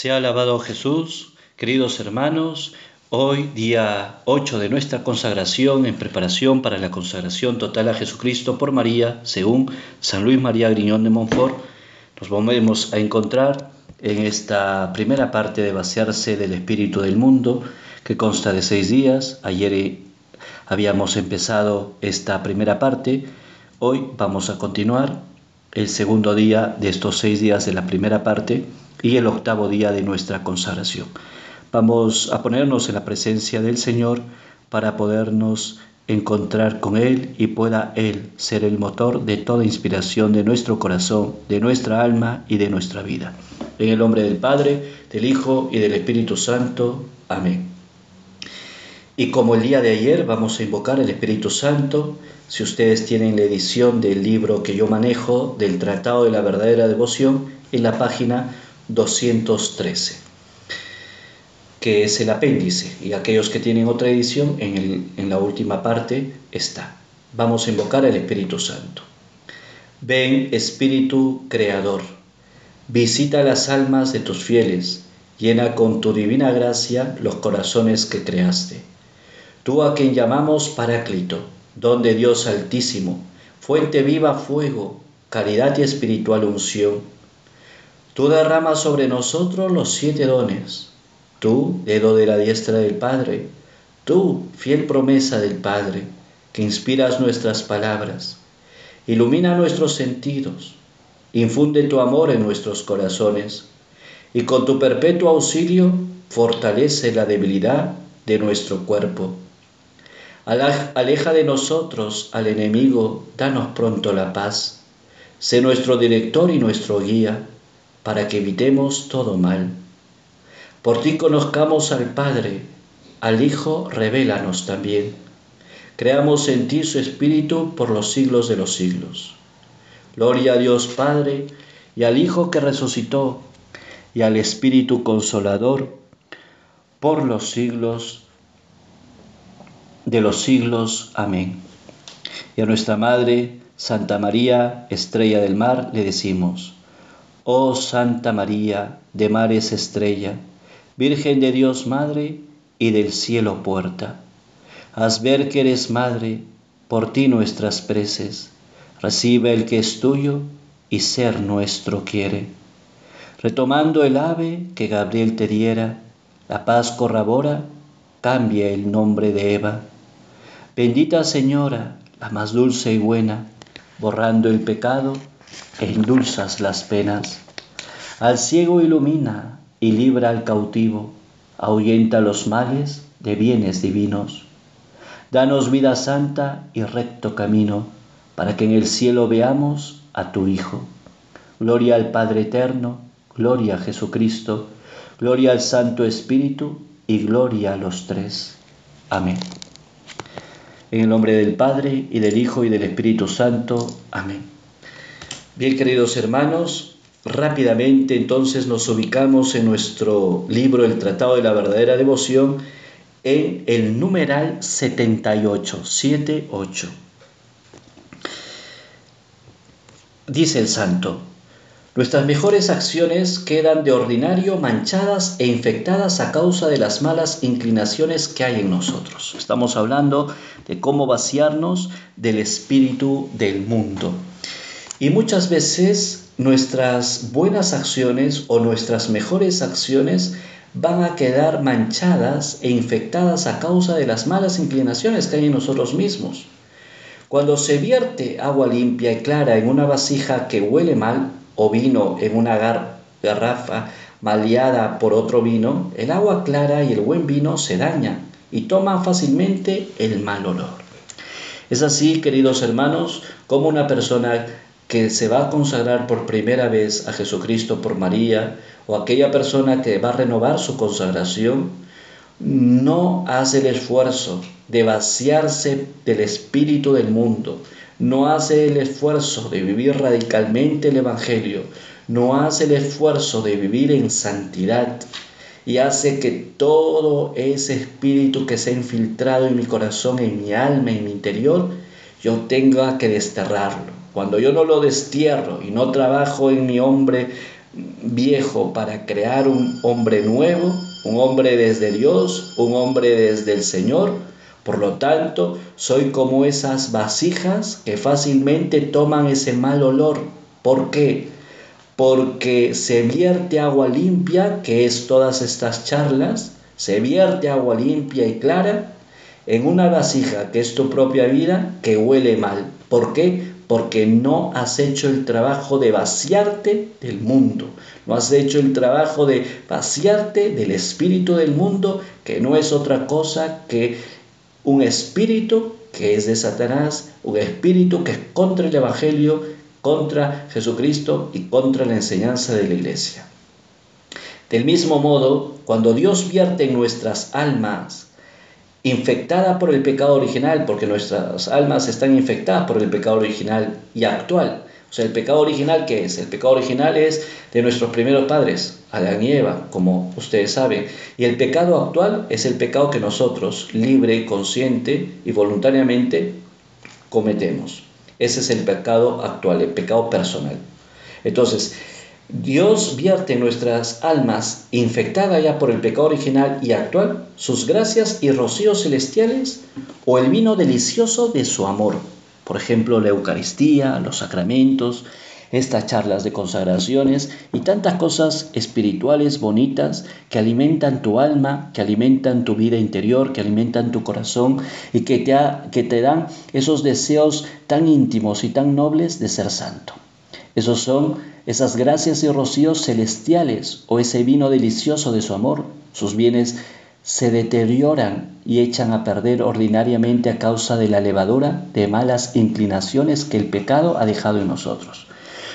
Sea alabado Jesús, queridos hermanos, hoy día 8 de nuestra consagración en preparación para la consagración total a Jesucristo por María, según San Luis María Griñón de Montfort, nos volvemos a encontrar en esta primera parte de vaciarse del espíritu del mundo, que consta de seis días. Ayer habíamos empezado esta primera parte, hoy vamos a continuar el segundo día de estos seis días de la primera parte y el octavo día de nuestra consagración. Vamos a ponernos en la presencia del Señor para podernos encontrar con Él y pueda Él ser el motor de toda inspiración de nuestro corazón, de nuestra alma y de nuestra vida. En el nombre del Padre, del Hijo y del Espíritu Santo. Amén. Y como el día de ayer vamos a invocar el Espíritu Santo, si ustedes tienen la edición del libro que yo manejo, del Tratado de la Verdadera Devoción, en la página 213, que es el apéndice, y aquellos que tienen otra edición, en, en la última parte está. Vamos a invocar al Espíritu Santo. Ven, Espíritu Creador, visita las almas de tus fieles, llena con tu divina gracia los corazones que creaste. Tú a quien llamamos Paráclito, don de Dios Altísimo, fuente viva fuego, caridad y espiritual unción Tú derramas sobre nosotros los siete dones. Tú, dedo de la diestra del Padre. Tú, fiel promesa del Padre, que inspiras nuestras palabras. Ilumina nuestros sentidos. Infunde tu amor en nuestros corazones. Y con tu perpetuo auxilio fortalece la debilidad de nuestro cuerpo. Aleja de nosotros al enemigo, danos pronto la paz. Sé nuestro director y nuestro guía para que evitemos todo mal. Por ti conozcamos al Padre, al Hijo, revélanos también. Creamos en ti su Espíritu por los siglos de los siglos. Gloria a Dios Padre y al Hijo que resucitó y al Espíritu Consolador por los siglos de los siglos. Amén. Y a nuestra Madre, Santa María, Estrella del Mar, le decimos, Oh Santa María, de mares estrella, Virgen de Dios Madre y del cielo puerta, haz ver que eres Madre, por ti nuestras preces, recibe el que es tuyo y ser nuestro quiere. Retomando el ave que Gabriel te diera, la paz corrobora, cambia el nombre de Eva. Bendita Señora, la más dulce y buena, borrando el pecado, e endulzas las penas. Al ciego ilumina y libra al cautivo, ahuyenta los males de bienes divinos. Danos vida santa y recto camino, para que en el cielo veamos a tu Hijo. Gloria al Padre Eterno, gloria a Jesucristo, gloria al Santo Espíritu y gloria a los tres. Amén. En el nombre del Padre y del Hijo y del Espíritu Santo. Amén. Bien, queridos hermanos, rápidamente entonces nos ubicamos en nuestro libro El Tratado de la Verdadera Devoción en el numeral 78, 78. Dice el santo, nuestras mejores acciones quedan de ordinario manchadas e infectadas a causa de las malas inclinaciones que hay en nosotros. Estamos hablando de cómo vaciarnos del espíritu del mundo. Y muchas veces nuestras buenas acciones o nuestras mejores acciones van a quedar manchadas e infectadas a causa de las malas inclinaciones que hay en nosotros mismos. Cuando se vierte agua limpia y clara en una vasija que huele mal o vino en una garrafa maleada por otro vino, el agua clara y el buen vino se dañan y toman fácilmente el mal olor. Es así, queridos hermanos, como una persona que se va a consagrar por primera vez a Jesucristo por María o aquella persona que va a renovar su consagración, no hace el esfuerzo de vaciarse del espíritu del mundo, no hace el esfuerzo de vivir radicalmente el Evangelio, no hace el esfuerzo de vivir en santidad y hace que todo ese espíritu que se ha infiltrado en mi corazón, en mi alma, en mi interior, yo tenga que desterrarlo cuando yo no lo destierro y no trabajo en mi hombre viejo para crear un hombre nuevo, un hombre desde Dios, un hombre desde el Señor. Por lo tanto, soy como esas vasijas que fácilmente toman ese mal olor. ¿Por qué? Porque se vierte agua limpia, que es todas estas charlas, se vierte agua limpia y clara en una vasija que es tu propia vida que huele mal. ¿Por qué? Porque no has hecho el trabajo de vaciarte del mundo, no has hecho el trabajo de vaciarte del espíritu del mundo, que no es otra cosa que un espíritu que es de Satanás, un espíritu que es contra el Evangelio, contra Jesucristo y contra la enseñanza de la iglesia. Del mismo modo, cuando Dios vierte en nuestras almas infectada por el pecado original, porque nuestras almas están infectadas por el pecado original y actual. O sea, el pecado original, ¿qué es? El pecado original es de nuestros primeros padres, Adán y Eva, como ustedes saben. Y el pecado actual es el pecado que nosotros, libre, consciente y voluntariamente, cometemos. Ese es el pecado actual, el pecado personal. Entonces, Dios vierte en nuestras almas, infectada ya por el pecado original y actual, sus gracias y rocíos celestiales o el vino delicioso de su amor. Por ejemplo, la Eucaristía, los sacramentos, estas charlas de consagraciones y tantas cosas espirituales bonitas que alimentan tu alma, que alimentan tu vida interior, que alimentan tu corazón y que te, que te dan esos deseos tan íntimos y tan nobles de ser santo. Esos son esas gracias y rocíos celestiales o ese vino delicioso de su amor. Sus bienes se deterioran y echan a perder ordinariamente a causa de la levadura de malas inclinaciones que el pecado ha dejado en nosotros.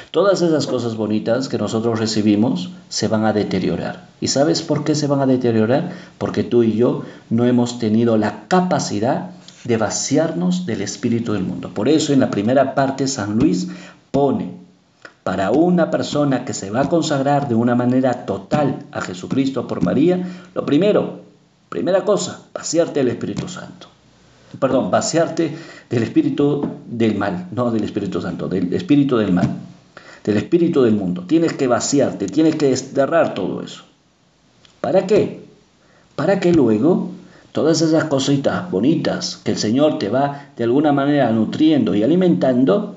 Todas esas cosas bonitas que nosotros recibimos se van a deteriorar. ¿Y sabes por qué se van a deteriorar? Porque tú y yo no hemos tenido la capacidad de vaciarnos del espíritu del mundo. Por eso en la primera parte San Luis pone para una persona que se va a consagrar de una manera total a Jesucristo por María, lo primero, primera cosa, vaciarte del Espíritu Santo. Perdón, vaciarte del Espíritu del mal, no del Espíritu Santo, del Espíritu del mal, del Espíritu del mundo. Tienes que vaciarte, tienes que desterrar todo eso. ¿Para qué? Para que luego todas esas cositas bonitas que el Señor te va de alguna manera nutriendo y alimentando,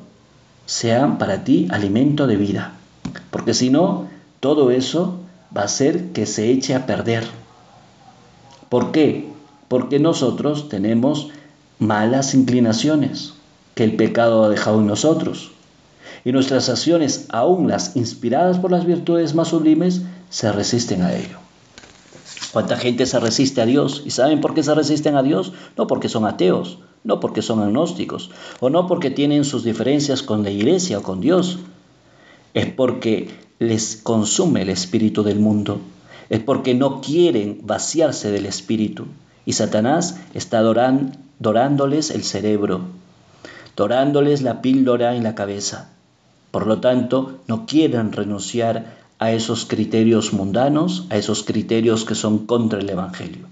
sean para ti alimento de vida. Porque si no, todo eso va a ser que se eche a perder. ¿Por qué? Porque nosotros tenemos malas inclinaciones que el pecado ha dejado en nosotros. Y nuestras acciones, aún las inspiradas por las virtudes más sublimes, se resisten a ello. ¿Cuánta gente se resiste a Dios? ¿Y saben por qué se resisten a Dios? No porque son ateos, no porque son agnósticos o no porque tienen sus diferencias con la iglesia o con Dios, es porque les consume el espíritu del mundo, es porque no quieren vaciarse del espíritu y Satanás está dorándoles el cerebro, dorándoles la píldora en la cabeza. Por lo tanto, no quieren renunciar a esos criterios mundanos, a esos criterios que son contra el Evangelio.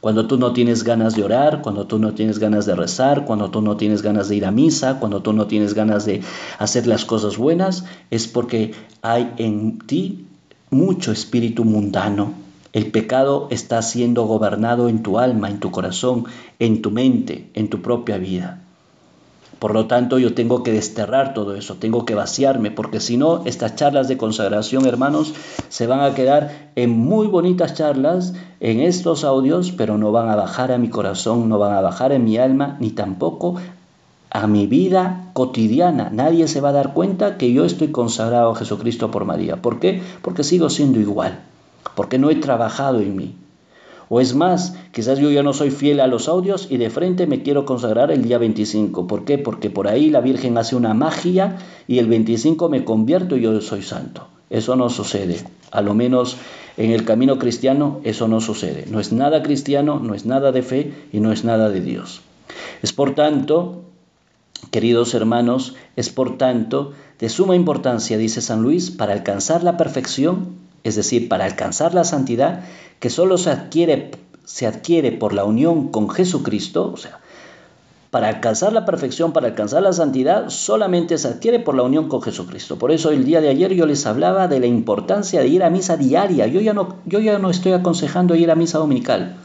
Cuando tú no tienes ganas de orar, cuando tú no tienes ganas de rezar, cuando tú no tienes ganas de ir a misa, cuando tú no tienes ganas de hacer las cosas buenas, es porque hay en ti mucho espíritu mundano. El pecado está siendo gobernado en tu alma, en tu corazón, en tu mente, en tu propia vida. Por lo tanto, yo tengo que desterrar todo eso, tengo que vaciarme, porque si no, estas charlas de consagración, hermanos, se van a quedar en muy bonitas charlas, en estos audios, pero no van a bajar a mi corazón, no van a bajar en mi alma, ni tampoco a mi vida cotidiana. Nadie se va a dar cuenta que yo estoy consagrado a Jesucristo por María. ¿Por qué? Porque sigo siendo igual, porque no he trabajado en mí. O es más, quizás yo ya no soy fiel a los audios y de frente me quiero consagrar el día 25. ¿Por qué? Porque por ahí la Virgen hace una magia y el 25 me convierto y yo soy santo. Eso no sucede. A lo menos en el camino cristiano eso no sucede. No es nada cristiano, no es nada de fe y no es nada de Dios. Es por tanto, queridos hermanos, es por tanto de suma importancia, dice San Luis, para alcanzar la perfección es decir, para alcanzar la santidad que solo se adquiere, se adquiere por la unión con Jesucristo, o sea, para alcanzar la perfección, para alcanzar la santidad, solamente se adquiere por la unión con Jesucristo. Por eso el día de ayer yo les hablaba de la importancia de ir a misa diaria. Yo ya no, yo ya no estoy aconsejando ir a misa dominical.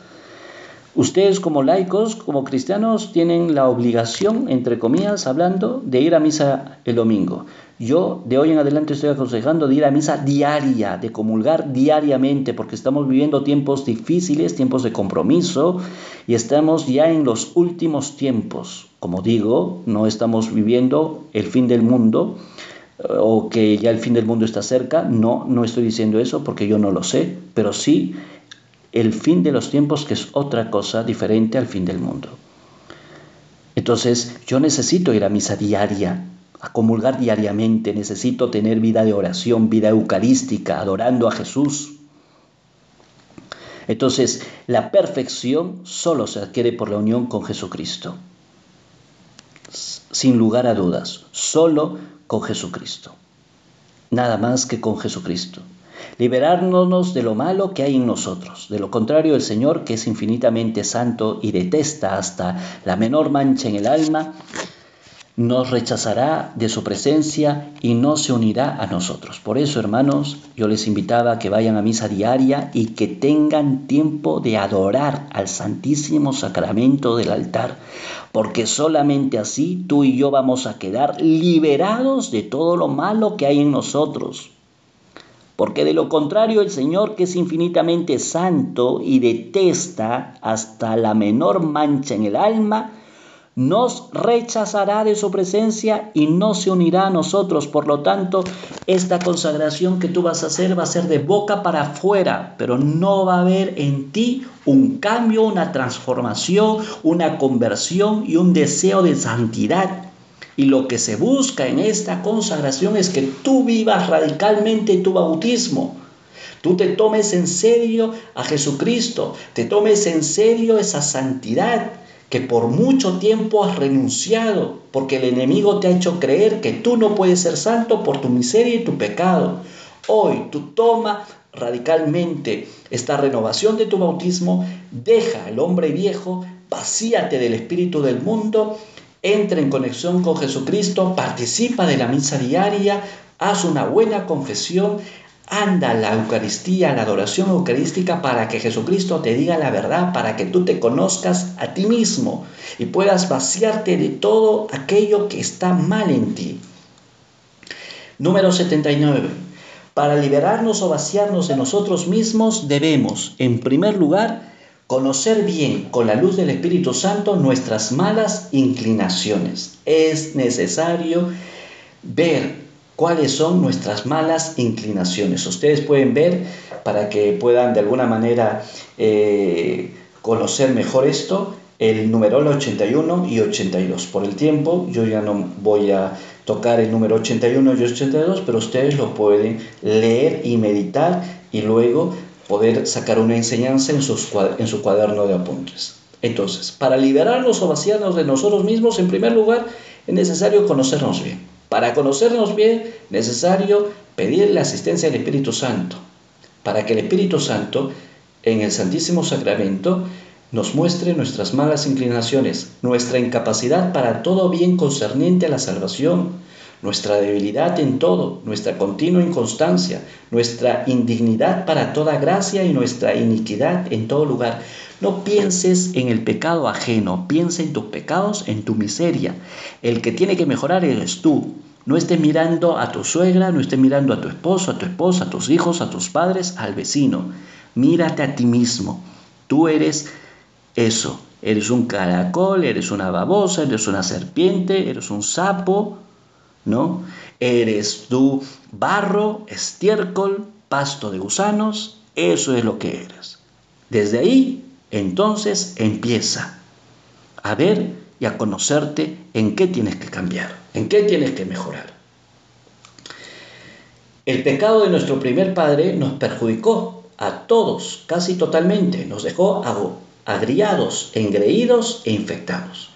Ustedes como laicos, como cristianos, tienen la obligación, entre comillas, hablando, de ir a misa el domingo. Yo de hoy en adelante estoy aconsejando de ir a misa diaria, de comulgar diariamente, porque estamos viviendo tiempos difíciles, tiempos de compromiso, y estamos ya en los últimos tiempos. Como digo, no estamos viviendo el fin del mundo o que ya el fin del mundo está cerca. No, no estoy diciendo eso porque yo no lo sé, pero sí el fin de los tiempos que es otra cosa diferente al fin del mundo. Entonces yo necesito ir a misa diaria, a comulgar diariamente, necesito tener vida de oración, vida eucarística, adorando a Jesús. Entonces, la perfección solo se adquiere por la unión con Jesucristo. Sin lugar a dudas, solo con Jesucristo. Nada más que con Jesucristo. Liberarnos de lo malo que hay en nosotros. De lo contrario, el Señor, que es infinitamente santo y detesta hasta la menor mancha en el alma, nos rechazará de su presencia y no se unirá a nosotros. Por eso, hermanos, yo les invitaba a que vayan a misa diaria y que tengan tiempo de adorar al Santísimo Sacramento del altar, porque solamente así tú y yo vamos a quedar liberados de todo lo malo que hay en nosotros. Porque de lo contrario el Señor, que es infinitamente santo y detesta hasta la menor mancha en el alma, nos rechazará de su presencia y no se unirá a nosotros. Por lo tanto, esta consagración que tú vas a hacer va a ser de boca para afuera, pero no va a haber en ti un cambio, una transformación, una conversión y un deseo de santidad. Y lo que se busca en esta consagración es que tú vivas radicalmente tu bautismo. Tú te tomes en serio a Jesucristo, te tomes en serio esa santidad que por mucho tiempo has renunciado, porque el enemigo te ha hecho creer que tú no puedes ser santo por tu miseria y tu pecado. Hoy tú toma radicalmente esta renovación de tu bautismo, deja el hombre viejo, vacíate del espíritu del mundo, entra en conexión con Jesucristo, participa de la misa diaria, haz una buena confesión, Anda la Eucaristía, la adoración eucarística para que Jesucristo te diga la verdad, para que tú te conozcas a ti mismo y puedas vaciarte de todo aquello que está mal en ti. Número 79. Para liberarnos o vaciarnos de nosotros mismos debemos, en primer lugar, conocer bien con la luz del Espíritu Santo nuestras malas inclinaciones. Es necesario ver cuáles son nuestras malas inclinaciones. Ustedes pueden ver para que puedan de alguna manera eh, conocer mejor esto el número 81 y 82. Por el tiempo yo ya no voy a tocar el número 81 y 82, pero ustedes lo pueden leer y meditar y luego poder sacar una enseñanza en, su cuaderno de apuntes. Entonces, para liberarnos o vaciarnos de nosotros mismos, en primer lugar, es necesario conocernos bien. Para conocernos bien, necesario pedir la asistencia del Espíritu Santo, para que el Espíritu Santo, en el Santísimo Sacramento, nos muestre nuestras malas inclinaciones, nuestra incapacidad para todo bien concerniente a la salvación, nuestra debilidad en todo, nuestra continua inconstancia, nuestra indignidad para toda gracia y nuestra iniquidad en todo lugar. No pienses en el pecado ajeno, piensa en tus pecados, en tu miseria. El que tiene que mejorar eres tú. No estés mirando a tu suegra, no estés mirando a tu esposo, a tu esposa, a tus hijos, a tus padres, al vecino. Mírate a ti mismo. Tú eres eso. Eres un caracol, eres una babosa, eres una serpiente, eres un sapo, ¿no? Eres tú barro, estiércol, pasto de gusanos, eso es lo que eres. Desde ahí entonces empieza a ver y a conocerte en qué tienes que cambiar, en qué tienes que mejorar. El pecado de nuestro primer padre nos perjudicó a todos, casi totalmente, nos dejó agriados, engreídos e infectados.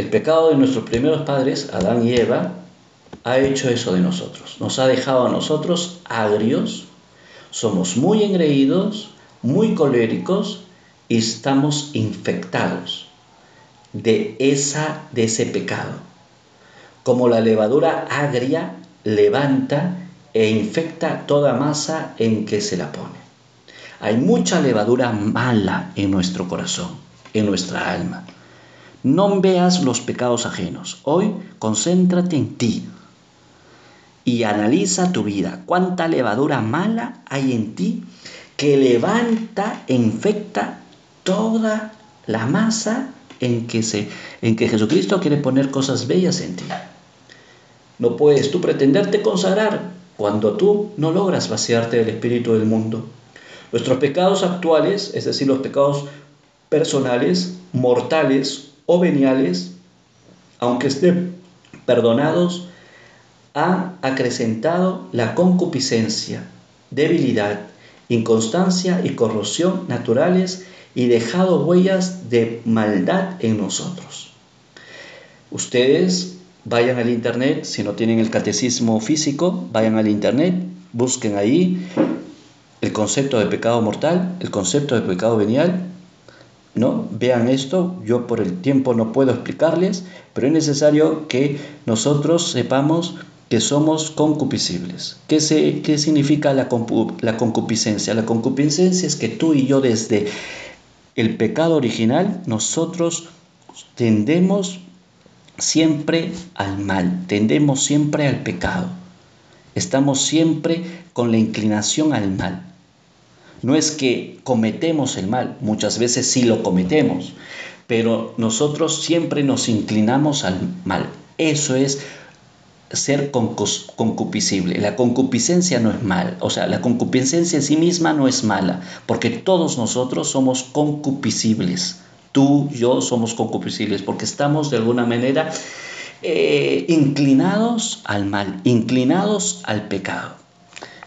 El pecado de nuestros primeros padres, Adán y Eva, ha hecho eso de nosotros. Nos ha dejado a nosotros agrios, somos muy engreídos, muy coléricos y estamos infectados. de, de ese pecado. Como la levadura agria levanta e infecta toda masa en que se la pone. Hay mucha levadura mala en nuestro corazón, en nuestra alma. No veas los pecados ajenos. Hoy concéntrate en ti y analiza tu vida. ¿Cuánta levadura mala hay en ti que levanta e infecta toda la masa en que, en que Jesucristo quiere poner cosas bellas en ti? No puedes tú pretenderte consagrar cuando tú no logras vaciarte del espíritu del mundo. Nuestros pecados actuales, es decir, los pecados personales, mortales o veniales, aunque estén perdonados, han acrecentado la concupiscencia, debilidad, inconstancia y corrosión naturales y dejado huellas de maldad en nosotros. Ustedes vayan al internet, si no tienen el catecismo físico, vayan al internet, busquen ahí el concepto de pecado mortal, el concepto de pecado venial, ¿no? Vean esto, yo por el tiempo no puedo explicarles, pero es necesario que nosotros sepamos que somos concupiscibles. ¿Qué, se, qué significa la, la concupiscencia? La concupiscencia es que tú y yo desde el pecado original, nosotros tendemos siempre al mal, tendemos siempre al pecado. Estamos siempre con la inclinación al mal. No es que cometemos el mal, muchas veces sí lo cometemos, pero nosotros siempre nos inclinamos al mal. Eso es ser concupiscible. La concupiscencia no es mal, o sea, la concupiscencia en sí misma no es mala, porque todos nosotros somos concupiscibles. Tú, yo somos concupiscibles, porque estamos de alguna manera eh, inclinados al mal, inclinados al pecado.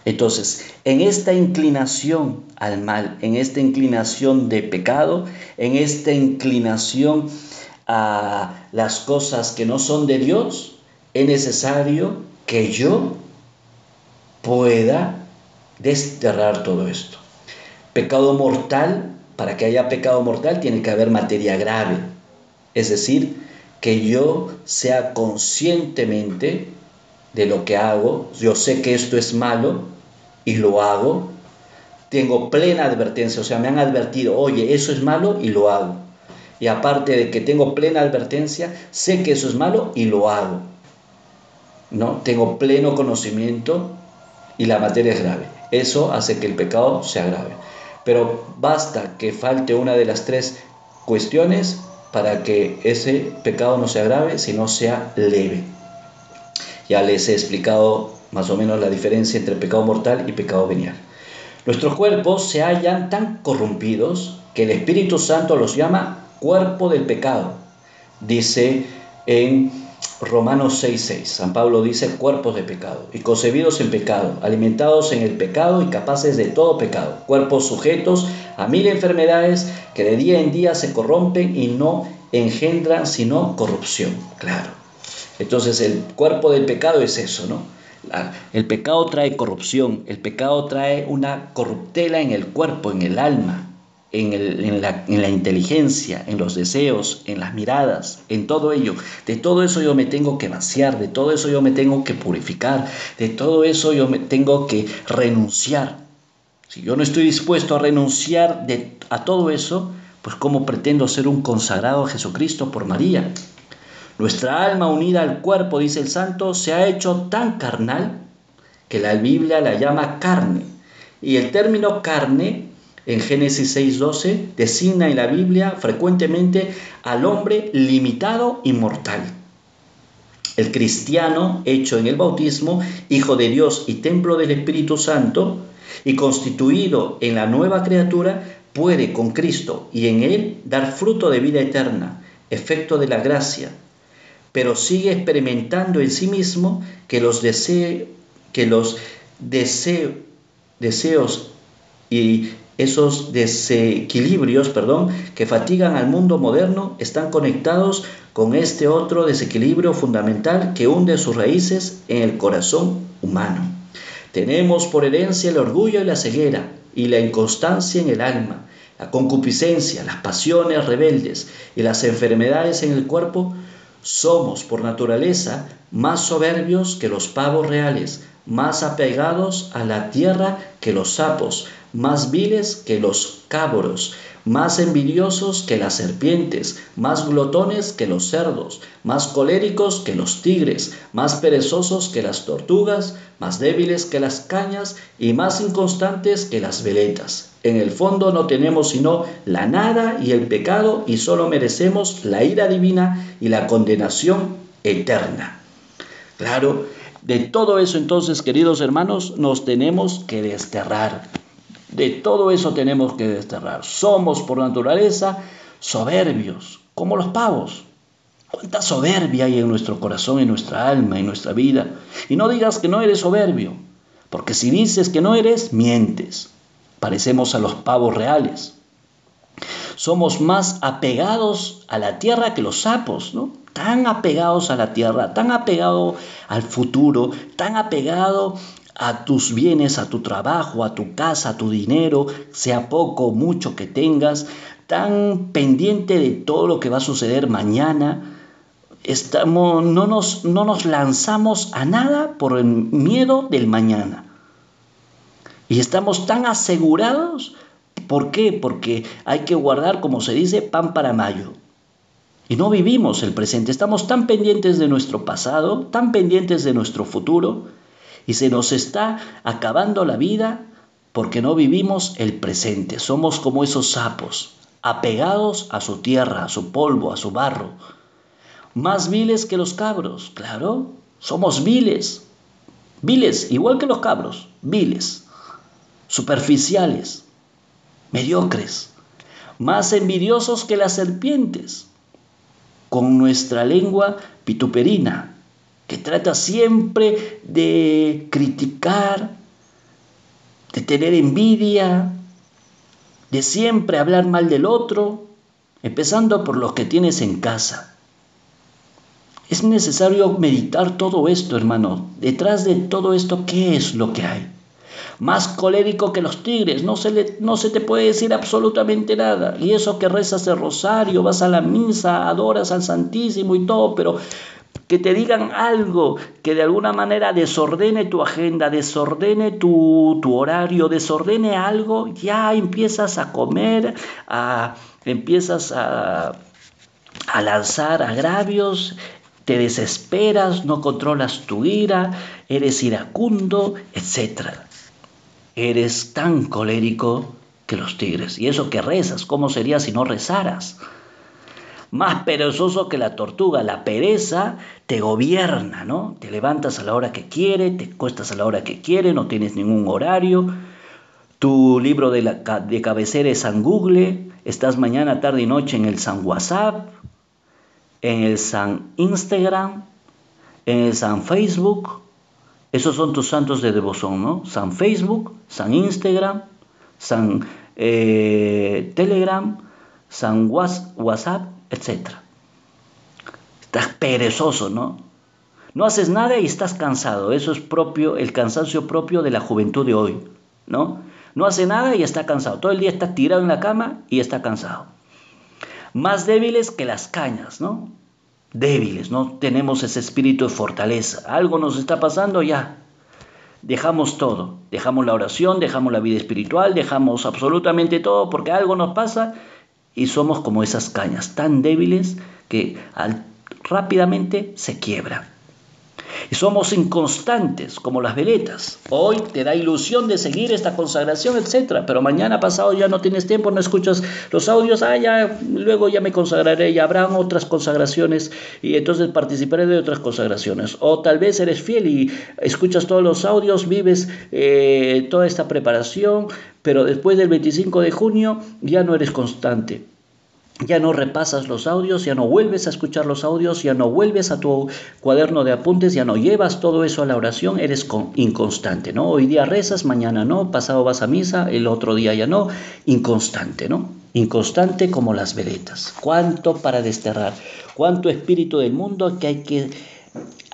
Entonces, en esta inclinación al mal, en esta inclinación de pecado, en esta inclinación a las cosas que no son de Dios, es necesario que yo pueda desterrar todo esto. Pecado mortal, para que haya pecado mortal tiene que haber materia grave. Es decir, que yo sea conscientemente de lo que hago, yo sé que esto es malo y lo hago, tengo plena advertencia, o sea, me han advertido, oye, eso es malo y lo hago. Y aparte de que tengo plena advertencia, sé que eso es malo y lo hago. ¿no? Tengo pleno conocimiento y la materia es grave. Eso hace que el pecado sea grave. Pero basta que falte una de las tres cuestiones para que ese pecado no sea grave, sino sea leve. Ya les he explicado más o menos la diferencia entre pecado mortal y pecado venial. Nuestros cuerpos se hallan tan corrompidos que el Espíritu Santo los llama cuerpo del pecado. Dice en Romanos 6:6. San Pablo dice cuerpos de pecado y concebidos en pecado, alimentados en el pecado y capaces de todo pecado, cuerpos sujetos a mil enfermedades que de día en día se corrompen y no engendran sino corrupción. Claro. Entonces el cuerpo del pecado es eso, ¿no? el pecado trae corrupción, el pecado trae una corruptela en el cuerpo, en el alma, en, la, inteligencia, en los deseos, en las miradas, en todo ello. De todo eso yo me tengo que vaciar, de todo eso yo me tengo que purificar, de todo eso yo me tengo que renunciar. Si yo no estoy dispuesto a renunciar a todo eso, pues ¿cómo pretendo ser un consagrado a Jesucristo por María? Nuestra alma unida al cuerpo, dice el santo, se ha hecho tan carnal que la Biblia la llama carne. Y el término carne en Génesis 6:12 designa en la Biblia frecuentemente al hombre limitado y mortal. El cristiano, hecho en el bautismo, hijo de Dios y templo del Espíritu Santo, y constituido en la nueva criatura, puede con Cristo y en Él dar fruto de vida eterna, efecto de la gracia, pero sigue experimentando en sí mismo que los, que los deseos y esos desequilibrios, perdón, que fatigan al mundo moderno están conectados con este otro desequilibrio fundamental que hunde sus raíces en el corazón humano. Tenemos por herencia el orgullo y la ceguera y la inconstancia en el alma, la concupiscencia, las pasiones rebeldes y las enfermedades en el cuerpo, somos por naturaleza más soberbios que los pavos reales, más apegados a la tierra que los sapos, más viles que los cabros, más envidiosos que las serpientes, más glotones que los cerdos, más coléricos que los tigres, más perezosos que las tortugas, más débiles que las cañas y más inconstantes que las veletas. En el fondo no tenemos sino la nada y el pecado y solo merecemos la ira divina y la condenación eterna. Claro, de todo eso entonces, queridos hermanos, nos tenemos que desterrar. De todo eso tenemos que desterrar. Somos por naturaleza soberbios, como los pavos. ¿Cuánta soberbia hay en nuestro corazón, en nuestra alma, en nuestra vida? Y no digas que no eres soberbio, porque si dices que no eres, mientes. Parecemos a los pavos reales. Somos más apegados a la tierra que los sapos, ¿no? Tan apegados a la tierra, tan apegados al futuro, tan apegados a tus bienes, a tu trabajo, a tu casa, a tu dinero, sea poco o mucho que tengas, tan pendiente de todo lo que va a suceder mañana. Estamos, no, nos, no nos lanzamos a nada por el miedo del mañana. Y estamos tan asegurados, ¿por qué? Porque hay que guardar, como se dice, pan para mayo. Y no vivimos el presente, estamos tan pendientes de nuestro pasado, tan pendientes de nuestro futuro, y se nos está acabando la vida porque no vivimos el presente. Somos como esos sapos, apegados a su tierra, a su polvo, a su barro. Más viles que los cabros, claro, somos viles. Viles, igual que los cabros, viles, superficiales, mediocres, más envidiosos que las serpientes, con nuestra lengua pituperina, que trata siempre de criticar, de tener envidia, de siempre hablar mal del otro, empezando por los que tienes en casa. Es necesario meditar todo esto, hermano. Detrás de todo esto, ¿qué es lo que hay? Más colérico que los tigres, no se, le, no se te puede decir absolutamente nada. Y eso que rezas el rosario, vas a la misa, adoras al Santísimo y todo, pero que te digan algo que de alguna manera desordene tu agenda, desordene tu, horario, desordene algo, ya empiezas a comer, a, empiezas a, a lanzar agravios, te desesperas, no controlas tu ira, eres iracundo, etc. Eres tan colérico que los tigres. Y eso que rezas, ¿cómo sería si no rezaras? Más perezoso que la tortuga. La pereza te gobierna, ¿no? Te levantas a la hora que quiere, te cuestas a la hora que quiere, no tienes ningún horario. Tu libro de, de cabecera es San Google, estás mañana, tarde y noche en el San WhatsApp, en el San Instagram, en el San Facebook. Esos son tus santos de devoción, ¿no? San Facebook, San Instagram, San eh, Telegram, San WhatsApp etc. Estás perezoso, ¿no? No haces nada y estás cansado. Eso es propio, el cansancio propio de la juventud de hoy, ¿no? No hace nada y está cansado. Todo el día está tirado en la cama y está cansado. Más débiles que las cañas, ¿no? Débiles, no tenemos ese espíritu de fortaleza. Algo nos está pasando, ya. Dejamos todo. Dejamos la oración, dejamos la vida espiritual, dejamos absolutamente todo porque algo nos pasa y somos como esas cañas tan débiles que rápidamente se quiebran. Y somos inconstantes como las veletas. Hoy te da ilusión de seguir esta consagración, etc. Pero mañana pasado ya no tienes tiempo, no escuchas los audios, ah, ya, luego ya me consagraré, y habrán otras consagraciones y entonces participaré de otras consagraciones. O tal vez eres fiel y escuchas todos los audios, vives eh, toda esta preparación, pero después del 25 de junio ya no eres constante. Ya no repasas los audios, ya no vuelves a escuchar los audios, ya no vuelves a tu cuaderno de apuntes, ya no llevas todo eso a la oración, eres inconstante, ¿no? Hoy día rezas, mañana no, pasado vas a misa, el otro día ya no, inconstante, ¿no? Inconstante como las veletas. ¿Cuánto para desterrar? ¿Cuánto espíritu del mundo que hay que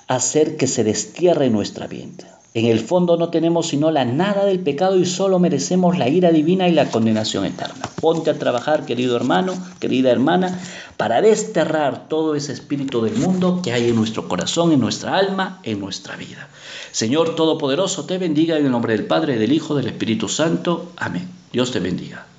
hacer que se destierre nuestra vida? En el fondo no tenemos sino la nada del pecado y solo merecemos la ira divina y la condenación eterna. Ponte a trabajar, querido hermano, querida hermana, para desterrar todo ese espíritu del mundo que hay en nuestro corazón, en nuestra alma, en nuestra vida. Señor Todopoderoso, te bendiga en el nombre del Padre, del Hijo, del Espíritu Santo. Amén. Dios te bendiga.